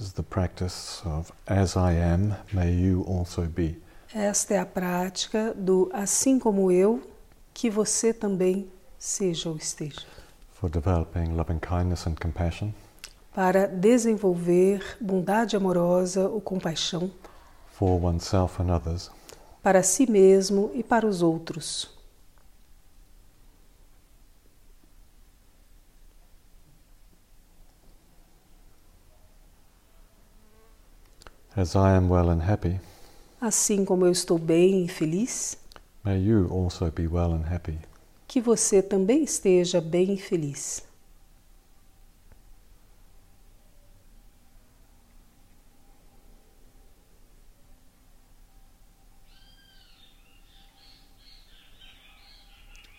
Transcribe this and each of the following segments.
is the practice of as I am, may you also be. Esta é a prática do assim como eu, que você também seja ou esteja. For developing loving kindness and compassion, Para desenvolver bondade amorosa ou compaixão for oneself and others, para si mesmo e para os outros. As I am well and happy, Assim como eu estou bem e feliz, may you also be well and happy. que você também esteja bem e feliz.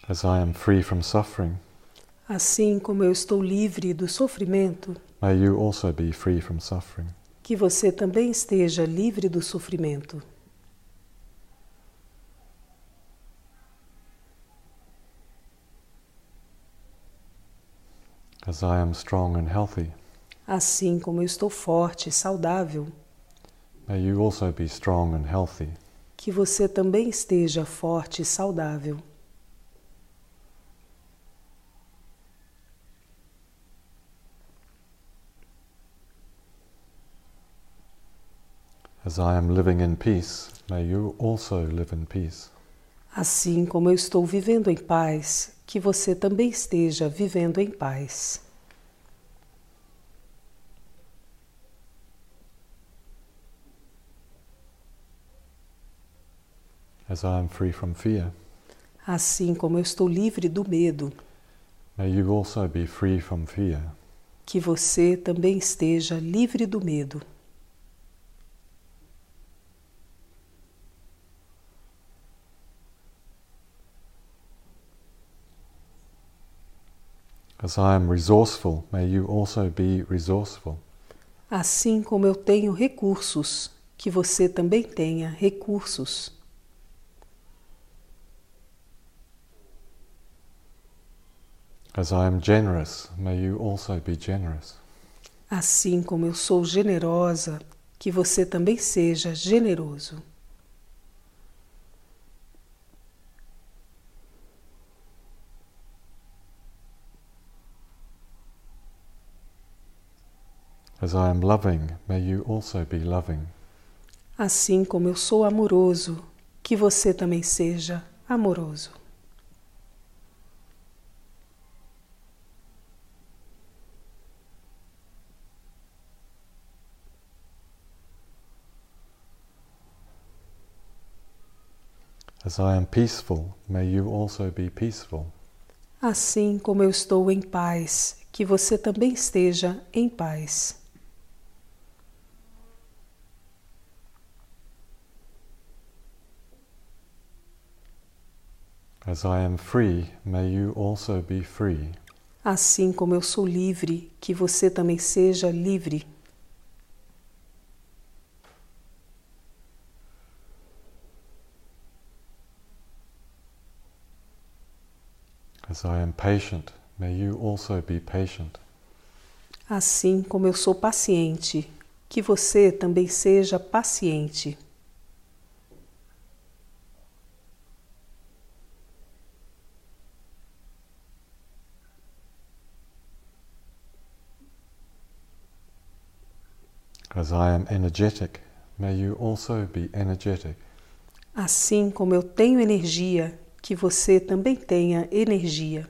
As I am free from suffering, Assim como eu estou livre do sofrimento, may you also be free from suffering. Que você também esteja livre do sofrimento. As I am strong and healthy, Assim como eu estou forte e saudável, may you also be strong and healthy. que você também esteja forte e saudável. As I am living in peace, may you also live in peace. Assim como eu estou vivendo em paz, que você também esteja vivendo em paz. As I am free from fear, Assim como eu estou livre do medo, may you also be free from fear. que você também esteja livre do medo. As I am resourceful, may you also be resourceful. Assim como eu tenho recursos, que você também tenha recursos. As I am generous, may you also be generous. Assim como eu sou generosa, que você também seja generoso. As I am loving, may you also be loving. Assim como eu sou amoroso, que você também seja amoroso. As I am peaceful, may you also be peaceful. Assim como eu estou em paz, que você também esteja em paz. As I am free, may you also be free. Assim como eu sou livre, que você também seja livre. As I am patient, may you also be patient. Assim como eu sou paciente, que você também seja paciente. As I am energetic, may you also be energetic. Assim como eu tenho energia, que você também tenha energia.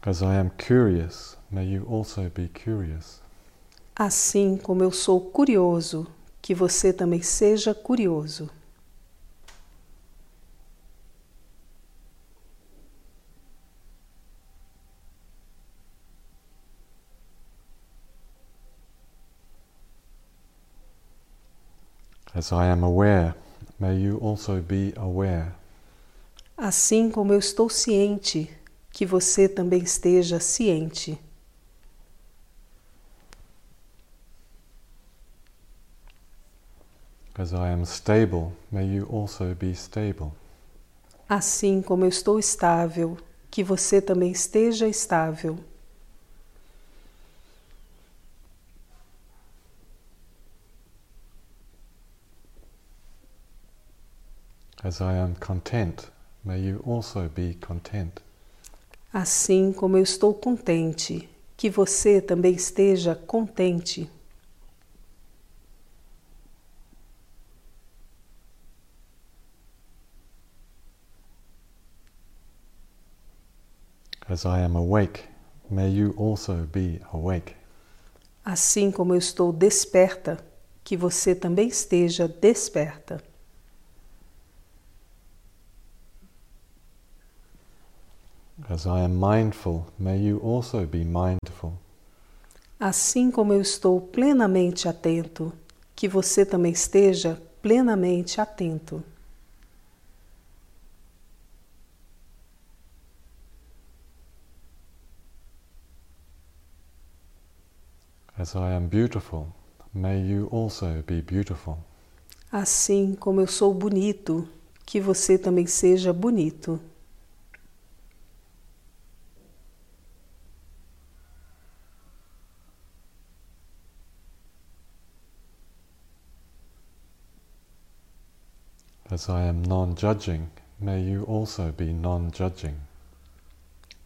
As I am curious, may you also be curious. Assim como eu sou curioso, que você também seja curioso. As I am aware, may you also be aware. Assim como eu estou ciente, que você também esteja ciente. As I am stable, may you also be stable. Assim como eu estou estável, que você também esteja estável. As I am content, may you also be content. Assim como eu estou contente, que você também esteja contente. As I am awake, may you also be awake. Assim como eu estou desperta, que você também esteja desperta. As I am mindful, may you also be mindful. Assim como eu estou plenamente atento, que você também esteja plenamente atento. As I am beautiful, may you also be beautiful. Assim como eu sou bonito, que você também seja bonito. As I am non judging, may you also be non judging.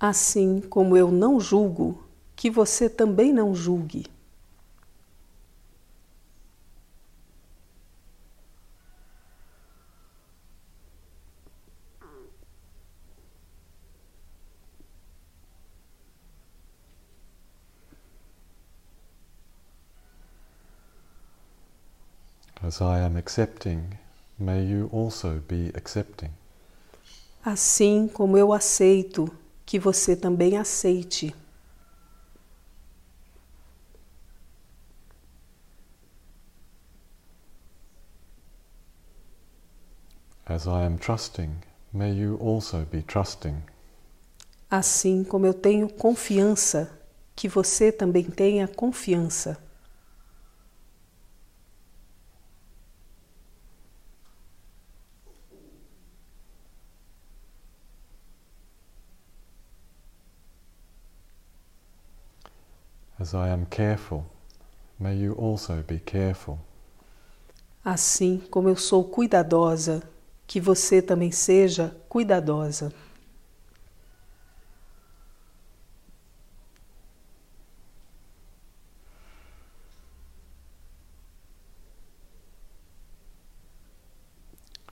Assim como eu não julgo, que você também não julgue. As I am accepting, may you also be accepting. Assim como eu aceito, que você também aceite. As I am trusting, may you also be trusting. Assim como eu tenho confiança, que você também tenha confiança. As I am careful, may you also be careful. Assim como eu sou cuidadosa, que você também seja cuidadosa.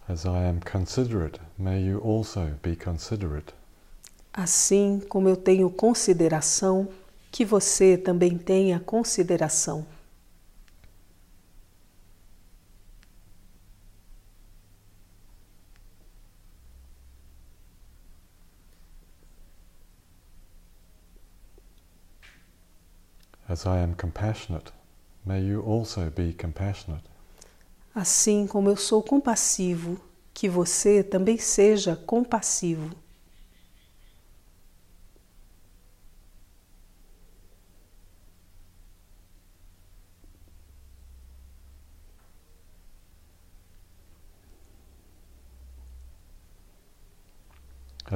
As I am considerate, may you also be considerate. Assim como eu tenho consideração, que você também tenha consideração. As I am compassionate, may you also be compassionate. Assim como eu sou compassivo, que você também seja compassivo.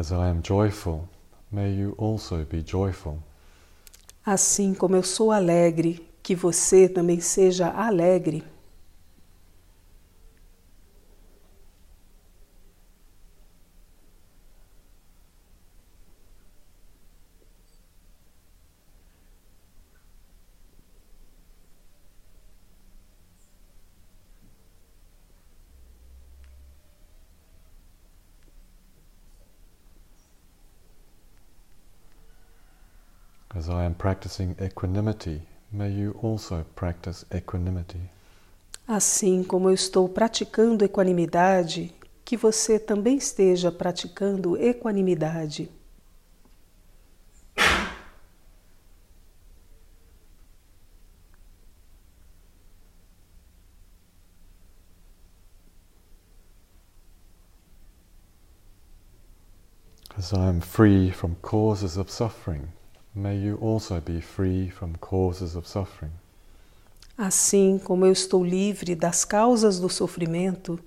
As I am joyful, may you also be joyful. Assim como eu sou alegre, que você também seja alegre. As I am practicing equanimity, may you also practice equanimity. Assim como eu estou praticando equanimidade, que você também esteja praticando equanimidade. As I am free from causes of suffering, may you also be free from causes of suffering. Assim como eu estou livre das causas do sofrimento,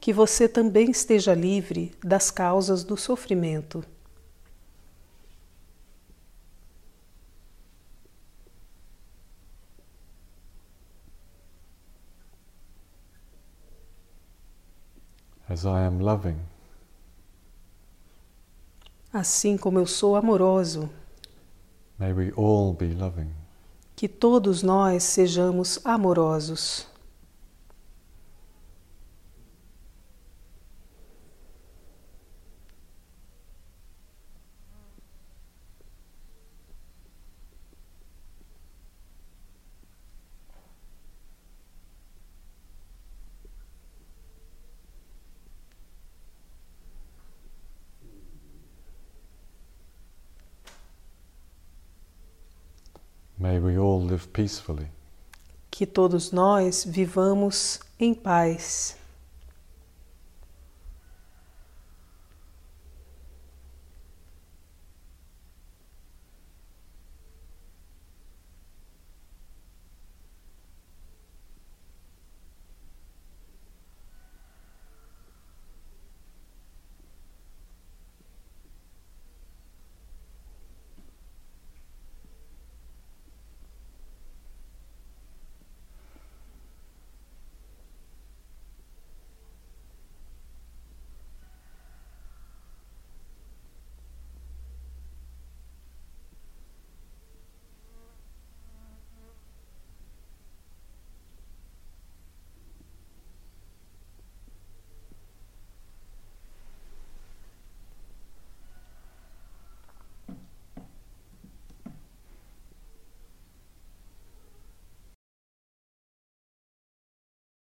que você também esteja livre das causas do sofrimento. As I am loving, Assim como eu sou amoroso, may we all be loving. Que todos nós sejamos amorosos. May we all live peacefully. Que todos nós vivamos em paz.